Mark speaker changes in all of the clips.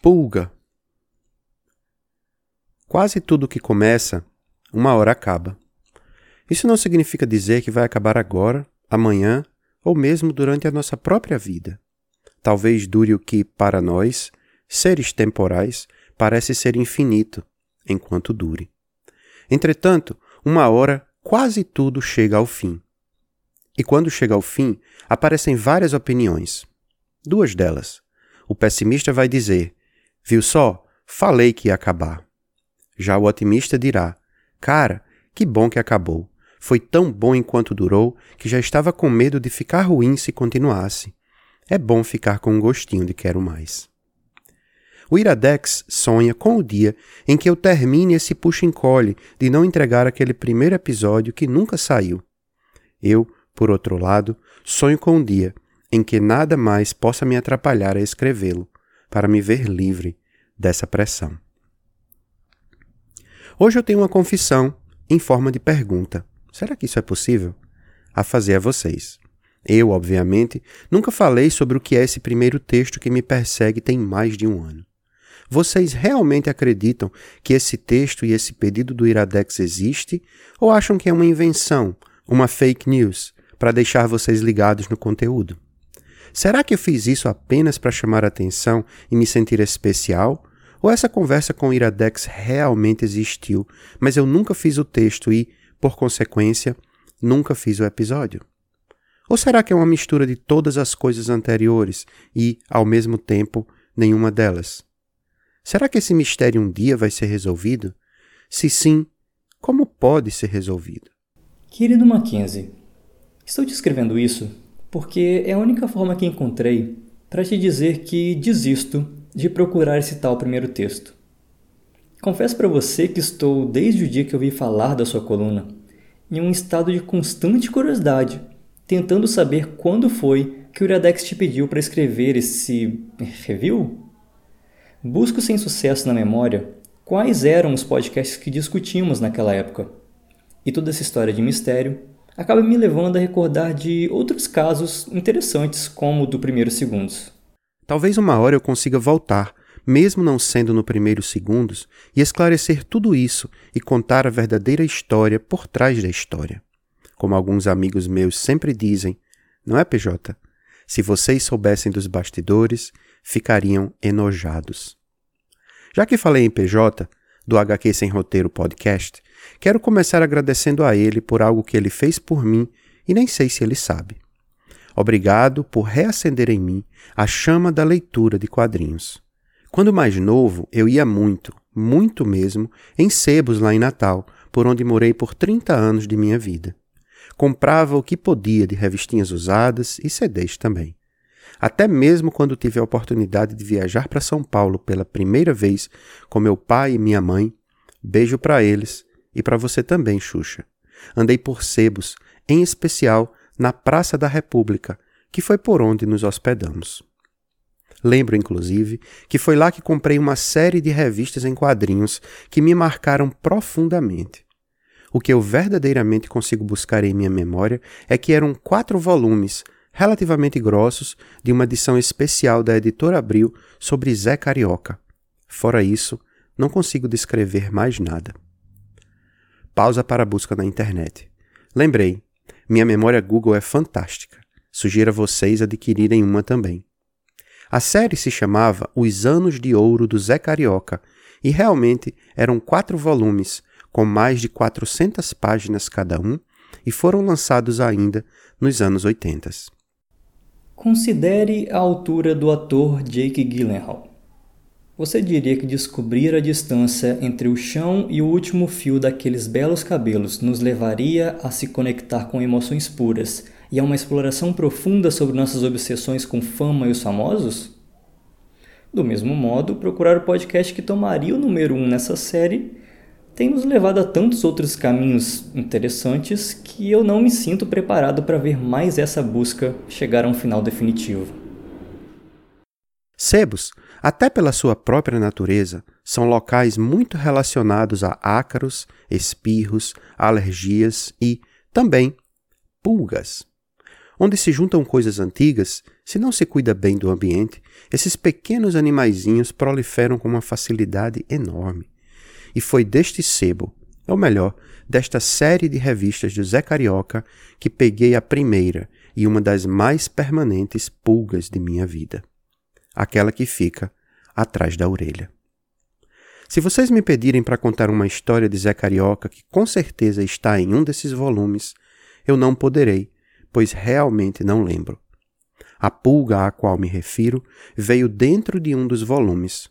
Speaker 1: Pulga. Quase tudo que começa, uma hora acaba. Isso não significa dizer que vai acabar agora, amanhã ou mesmo durante a nossa própria vida. Talvez dure o que, para nós, seres temporais, parece ser infinito, enquanto dure. Entretanto, uma hora quase tudo chega ao fim. E quando chega ao fim, aparecem várias opiniões. Duas delas. O pessimista vai dizer: Viu só? Falei que ia acabar. Já o otimista dirá: Cara, que bom que acabou. Foi tão bom enquanto durou que já estava com medo de ficar ruim se continuasse. É bom ficar com um gostinho de quero mais. O Iradex sonha com o dia em que eu termine esse puxa-encolhe de não entregar aquele primeiro episódio que nunca saiu. Eu, por outro lado, sonho com um dia em que nada mais possa me atrapalhar a escrevê-lo, para me ver livre dessa pressão. Hoje eu tenho uma confissão em forma de pergunta. Será que isso é possível? A fazer a vocês. Eu, obviamente, nunca falei sobre o que é esse primeiro texto que me persegue tem mais de um ano. Vocês realmente acreditam que esse texto e esse pedido do Iradex existe ou acham que é uma invenção, uma fake news, para deixar vocês ligados no conteúdo? Será que eu fiz isso apenas para chamar atenção e me sentir especial? Ou essa conversa com o Iradex realmente existiu, mas eu nunca fiz o texto e, por consequência, nunca fiz o episódio? Ou será que é uma mistura de todas as coisas anteriores e, ao mesmo tempo, nenhuma delas? Será que esse mistério um dia vai ser resolvido? Se sim, como pode ser resolvido?
Speaker 2: Querido Mackenzie, estou te escrevendo isso porque é a única forma que encontrei para te dizer que desisto de procurar esse tal primeiro texto. Confesso para você que estou, desde o dia que ouvi falar da sua coluna, em um estado de constante curiosidade, tentando saber quando foi que o Iradex te pediu para escrever esse review. Busco sem sucesso na memória quais eram os podcasts que discutimos naquela época. E toda essa história de mistério acaba me levando a recordar de outros casos interessantes, como o do primeiro segundos.
Speaker 1: Talvez uma hora eu consiga voltar, mesmo não sendo no primeiro segundos, e esclarecer tudo isso e contar a verdadeira história por trás da história. Como alguns amigos meus sempre dizem, não é, PJ? Se vocês soubessem dos bastidores, ficariam enojados. Já que falei em PJ, do HQ Sem Roteiro Podcast, Quero começar agradecendo a ele por algo que ele fez por mim e nem sei se ele sabe. Obrigado por reacender em mim a chama da leitura de quadrinhos. Quando mais novo, eu ia muito, muito mesmo, em sebos lá em Natal, por onde morei por 30 anos de minha vida. Comprava o que podia de revistinhas usadas e CDs também. Até mesmo quando tive a oportunidade de viajar para São Paulo pela primeira vez com meu pai e minha mãe, beijo para eles, e para você também, Xuxa. Andei por sebos, em especial na Praça da República, que foi por onde nos hospedamos. Lembro, inclusive, que foi lá que comprei uma série de revistas em quadrinhos que me marcaram profundamente. O que eu verdadeiramente consigo buscar em minha memória é que eram quatro volumes, relativamente grossos, de uma edição especial da editora Abril sobre Zé Carioca. Fora isso, não consigo descrever mais nada. Pausa para a busca na internet. Lembrei, minha memória Google é fantástica. Sugiro a vocês adquirirem uma também. A série se chamava Os Anos de Ouro do Zé Carioca e realmente eram quatro volumes, com mais de 400 páginas cada um, e foram lançados ainda nos anos 80.
Speaker 2: Considere a altura do ator Jake Gyllenhaal. Você diria que descobrir a distância entre o chão e o último fio daqueles belos cabelos nos levaria a se conectar com emoções puras e a uma exploração profunda sobre nossas obsessões com fama e os famosos? Do mesmo modo, procurar o podcast que tomaria o número um nessa série tem nos levado a tantos outros caminhos interessantes que eu não me sinto preparado para ver mais essa busca chegar a um final definitivo.
Speaker 1: Sebos, até pela sua própria natureza, são locais muito relacionados a ácaros, espirros, alergias e, também, pulgas. Onde se juntam coisas antigas, se não se cuida bem do ambiente, esses pequenos animaizinhos proliferam com uma facilidade enorme. E foi deste sebo, ou melhor, desta série de revistas do Zé Carioca, que peguei a primeira e uma das mais permanentes pulgas de minha vida. Aquela que fica atrás da orelha. Se vocês me pedirem para contar uma história de Zé Carioca que com certeza está em um desses volumes, eu não poderei, pois realmente não lembro. A pulga a qual me refiro veio dentro de um dos volumes.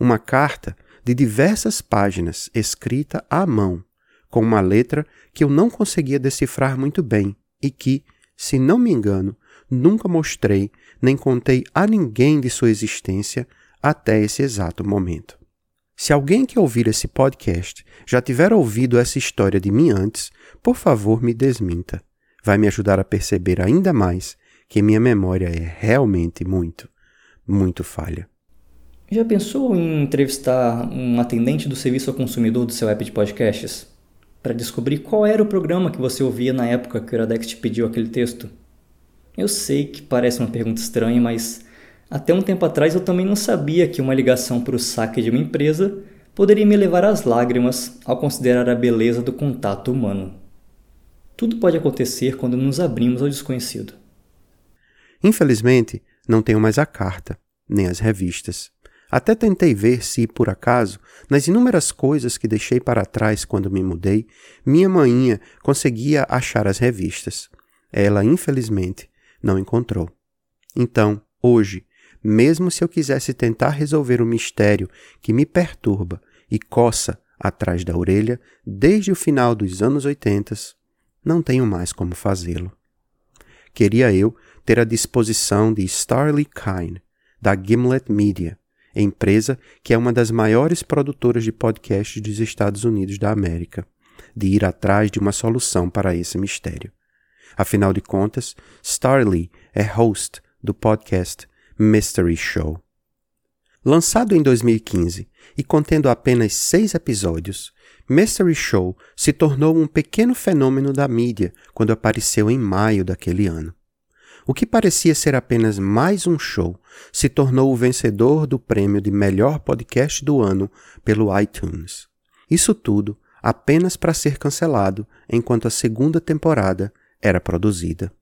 Speaker 1: Uma carta de diversas páginas escrita à mão, com uma letra que eu não conseguia decifrar muito bem e que, se não me engano, nunca mostrei nem contei a ninguém de sua existência até esse exato momento. Se alguém que ouvir esse podcast já tiver ouvido essa história de mim antes, por favor me desminta. Vai me ajudar a perceber ainda mais que minha memória é realmente muito, muito falha.
Speaker 2: Já pensou em entrevistar um atendente do serviço ao consumidor do seu app de podcasts? Para descobrir qual era o programa que você ouvia na época que o Iradex te pediu aquele texto? Eu sei que parece uma pergunta estranha, mas até um tempo atrás eu também não sabia que uma ligação para o saque de uma empresa poderia me levar às lágrimas ao considerar a beleza do contato humano. Tudo pode acontecer quando nos abrimos ao desconhecido.
Speaker 1: Infelizmente, não tenho mais a carta, nem as revistas. Até tentei ver se, por acaso, nas inúmeras coisas que deixei para trás quando me mudei, minha maninha conseguia achar as revistas. Ela, infelizmente, não encontrou. Então, hoje, mesmo se eu quisesse tentar resolver o mistério que me perturba e coça atrás da orelha desde o final dos anos 80, não tenho mais como fazê-lo. Queria eu ter a disposição de Starley Kine, da Gimlet Media, empresa que é uma das maiores produtoras de podcasts dos Estados Unidos da América, de ir atrás de uma solução para esse mistério. Afinal de contas, Starley é host do podcast Mystery Show. Lançado em 2015 e contendo apenas seis episódios, Mystery Show se tornou um pequeno fenômeno da mídia quando apareceu em maio daquele ano. O que parecia ser apenas mais um show se tornou o vencedor do prêmio de melhor podcast do ano pelo iTunes. Isso tudo apenas para ser cancelado enquanto a segunda temporada era produzida.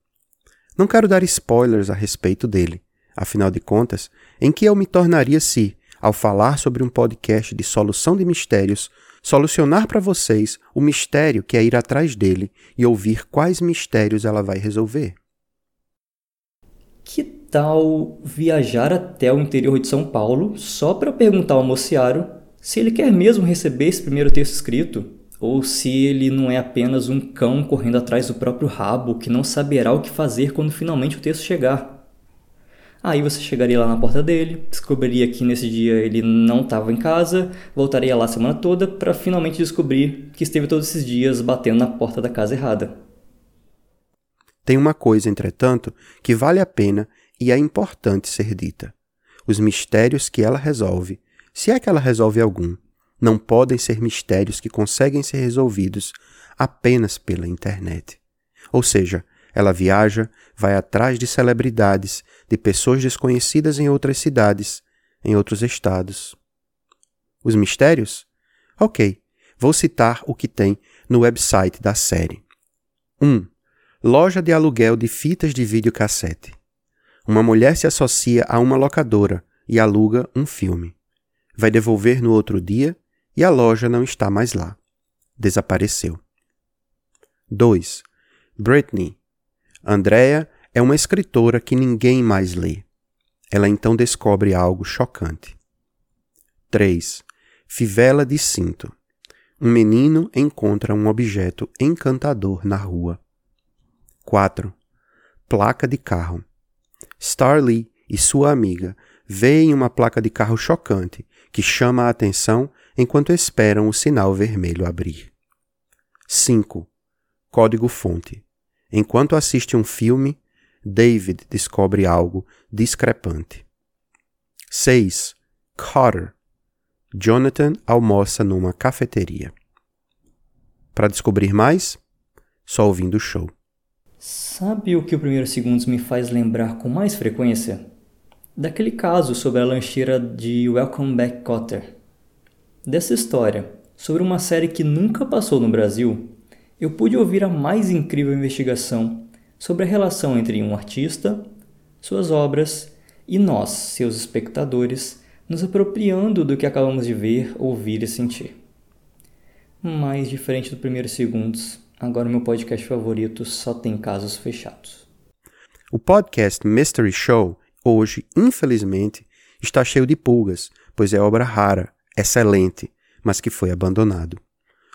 Speaker 1: Não quero dar spoilers a respeito dele, afinal de contas, em que eu me tornaria se, ao falar sobre um podcast de solução de mistérios, solucionar para vocês o mistério que é ir atrás dele e ouvir quais mistérios ela vai resolver.
Speaker 2: Que tal viajar até o interior de São Paulo só para perguntar ao mociaro se ele quer mesmo receber esse primeiro texto escrito? ou se ele não é apenas um cão correndo atrás do próprio rabo que não saberá o que fazer quando finalmente o texto chegar. Aí você chegaria lá na porta dele, descobriria que nesse dia ele não estava em casa, voltaria lá a semana toda para finalmente descobrir que esteve todos esses dias batendo na porta da casa errada.
Speaker 1: Tem uma coisa, entretanto, que vale a pena e é importante ser dita: os mistérios que ela resolve, se é que ela resolve algum, não podem ser mistérios que conseguem ser resolvidos apenas pela internet. Ou seja, ela viaja, vai atrás de celebridades, de pessoas desconhecidas em outras cidades, em outros estados. Os mistérios? Ok, vou citar o que tem no website da série. 1. Um, loja de aluguel de fitas de videocassete. Uma mulher se associa a uma locadora e aluga um filme. Vai devolver no outro dia e a loja não está mais lá. Desapareceu. 2. Britney. Andrea é uma escritora que ninguém mais lê. Ela então descobre algo chocante. 3. Fivela de cinto. Um menino encontra um objeto encantador na rua. 4. Placa de carro. Starly e sua amiga veem uma placa de carro chocante que chama a atenção enquanto esperam o sinal vermelho abrir. 5. Código-fonte. Enquanto assiste um filme, David descobre algo discrepante. 6. Cotter. Jonathan almoça numa cafeteria. Para descobrir mais, só ouvindo o show.
Speaker 2: Sabe o que o Primeiro Segundos me faz lembrar com mais frequência? Daquele caso sobre a lancheira de Welcome Back Cotter. Dessa história, sobre uma série que nunca passou no Brasil, eu pude ouvir a mais incrível investigação sobre a relação entre um artista, suas obras e nós, seus espectadores, nos apropriando do que acabamos de ver, ouvir e sentir. Mas, diferente do primeiro segundos, agora meu podcast favorito só tem casos fechados.
Speaker 1: O podcast Mystery Show hoje, infelizmente, está cheio de pulgas, pois é obra rara, excelente, mas que foi abandonado.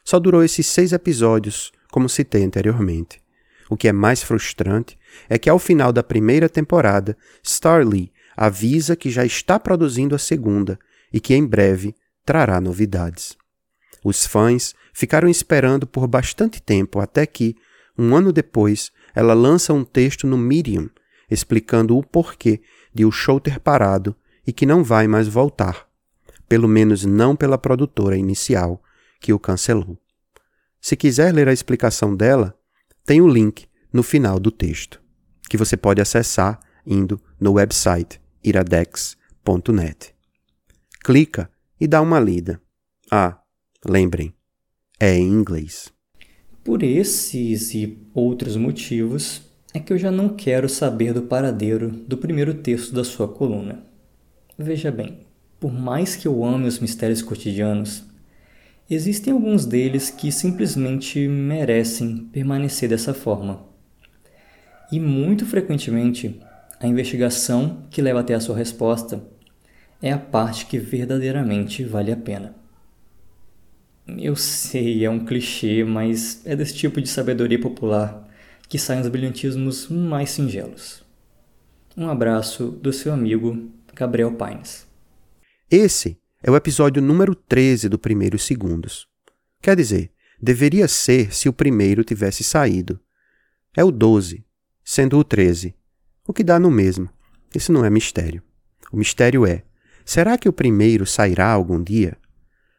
Speaker 1: Só durou esses seis episódios, como citei anteriormente. O que é mais frustrante é que ao final da primeira temporada, Starlee avisa que já está produzindo a segunda e que em breve trará novidades. Os fãs ficaram esperando por bastante tempo até que, um ano depois, ela lança um texto no Medium explicando o porquê de o show ter parado e que não vai mais voltar, pelo menos não pela produtora inicial que o cancelou. Se quiser ler a explicação dela, tem o link no final do texto, que você pode acessar indo no website iradex.net. Clica e dá uma lida. Ah, lembrem, é em inglês.
Speaker 2: Por esses e outros motivos, é que eu já não quero saber do paradeiro do primeiro texto da sua coluna. Veja bem, por mais que eu ame os mistérios cotidianos, existem alguns deles que simplesmente merecem permanecer dessa forma. E muito frequentemente, a investigação que leva até a sua resposta é a parte que verdadeiramente vale a pena. Eu sei, é um clichê, mas é desse tipo de sabedoria popular que saem os brilhantismos mais singelos. Um abraço do seu amigo Gabriel Paines.
Speaker 1: Esse é o episódio número 13 do Primeiros Segundos. Quer dizer, deveria ser se o primeiro tivesse saído. É o 12, sendo o 13, o que dá no mesmo. Isso não é mistério. O mistério é: será que o primeiro sairá algum dia?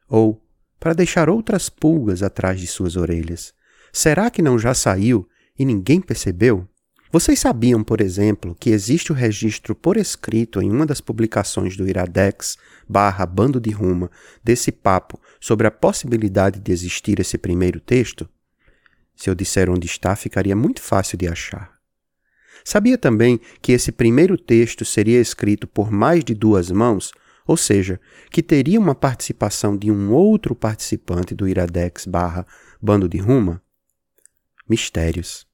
Speaker 1: Ou, para deixar outras pulgas atrás de suas orelhas, será que não já saiu e ninguém percebeu? Vocês sabiam, por exemplo, que existe o registro por escrito em uma das publicações do Iradex barra Bando de Ruma desse papo sobre a possibilidade de existir esse primeiro texto? Se eu disser onde está, ficaria muito fácil de achar. Sabia também que esse primeiro texto seria escrito por mais de duas mãos, ou seja, que teria uma participação de um outro participante do Iradex barra Bando de Ruma? Mistérios.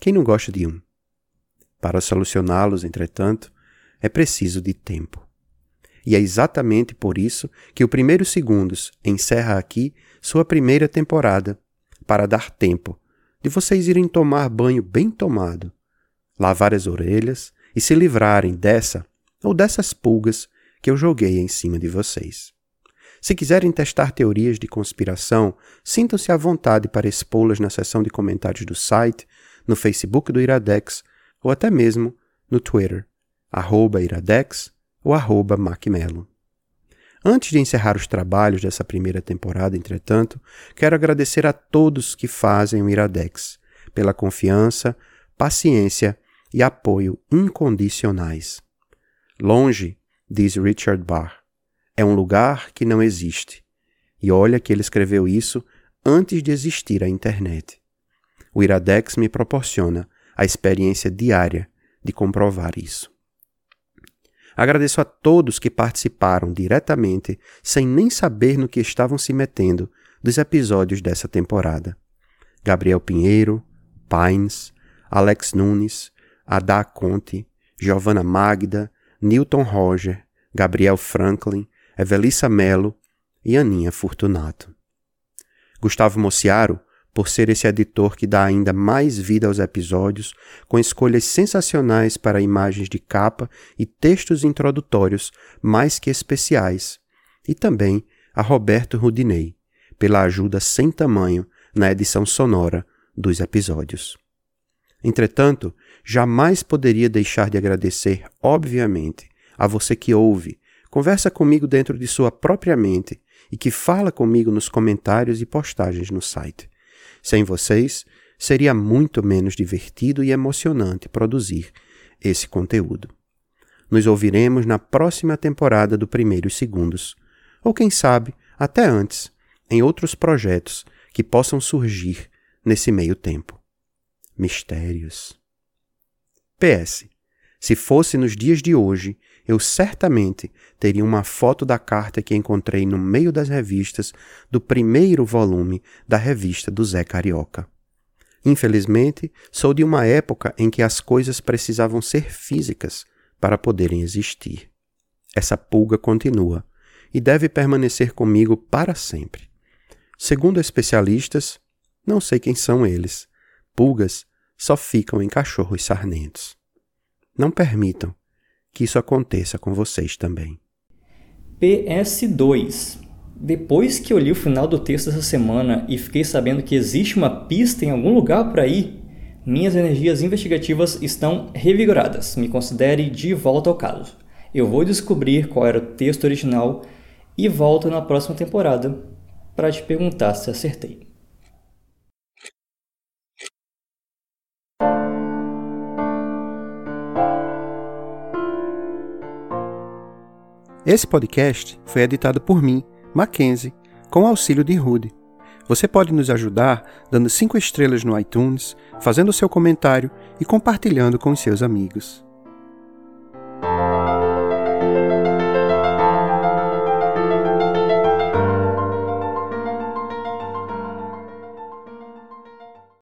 Speaker 1: Quem não gosta de um? Para solucioná-los, entretanto, é preciso de tempo. E é exatamente por isso que o Primeiros Segundos encerra aqui sua primeira temporada, para dar tempo de vocês irem tomar banho bem tomado, lavar as orelhas e se livrarem dessa ou dessas pulgas que eu joguei em cima de vocês. Se quiserem testar teorias de conspiração, sintam-se à vontade para expô-las na seção de comentários do site no Facebook do Iradex ou até mesmo no Twitter, arroba Iradex ou arroba Macmelo. Antes de encerrar os trabalhos dessa primeira temporada, entretanto, quero agradecer a todos que fazem o Iradex pela confiança, paciência e apoio incondicionais. Longe, diz Richard Barr, é um lugar que não existe. E olha que ele escreveu isso antes de existir a internet. O Iradex me proporciona a experiência diária de comprovar isso. Agradeço a todos que participaram diretamente, sem nem saber no que estavam se metendo, dos episódios dessa temporada. Gabriel Pinheiro, Pines, Alex Nunes, Adá Conte, Giovanna Magda, Newton Roger, Gabriel Franklin, Evelissa Melo e Aninha Fortunato. Gustavo Mociaro por ser esse editor que dá ainda mais vida aos episódios, com escolhas sensacionais para imagens de capa e textos introdutórios mais que especiais, e também a Roberto Rudinei, pela ajuda sem tamanho na edição sonora dos episódios. Entretanto, jamais poderia deixar de agradecer, obviamente, a você que ouve, conversa comigo dentro de sua própria mente e que fala comigo nos comentários e postagens no site. Sem vocês, seria muito menos divertido e emocionante produzir esse conteúdo. Nos ouviremos na próxima temporada do Primeiros Segundos, ou quem sabe, até antes, em outros projetos que possam surgir nesse meio tempo. Mistérios. PS. Se fosse nos dias de hoje, eu certamente teria uma foto da carta que encontrei no meio das revistas do primeiro volume da revista do Zé Carioca. Infelizmente, sou de uma época em que as coisas precisavam ser físicas para poderem existir. Essa pulga continua e deve permanecer comigo para sempre. Segundo especialistas, não sei quem são eles, pulgas só ficam em cachorros sarnentos. Não permitam que isso aconteça com vocês também.
Speaker 2: PS2 Depois que eu li o final do texto essa semana e fiquei sabendo que existe uma pista em algum lugar por aí, minhas energias investigativas estão revigoradas. Me considere de volta ao caso. Eu vou descobrir qual era o texto original e volto na próxima temporada para te perguntar se acertei.
Speaker 1: Esse podcast foi editado por mim, Mackenzie, com auxílio de Rude. Você pode nos ajudar dando 5 estrelas no iTunes, fazendo seu comentário e compartilhando com seus amigos.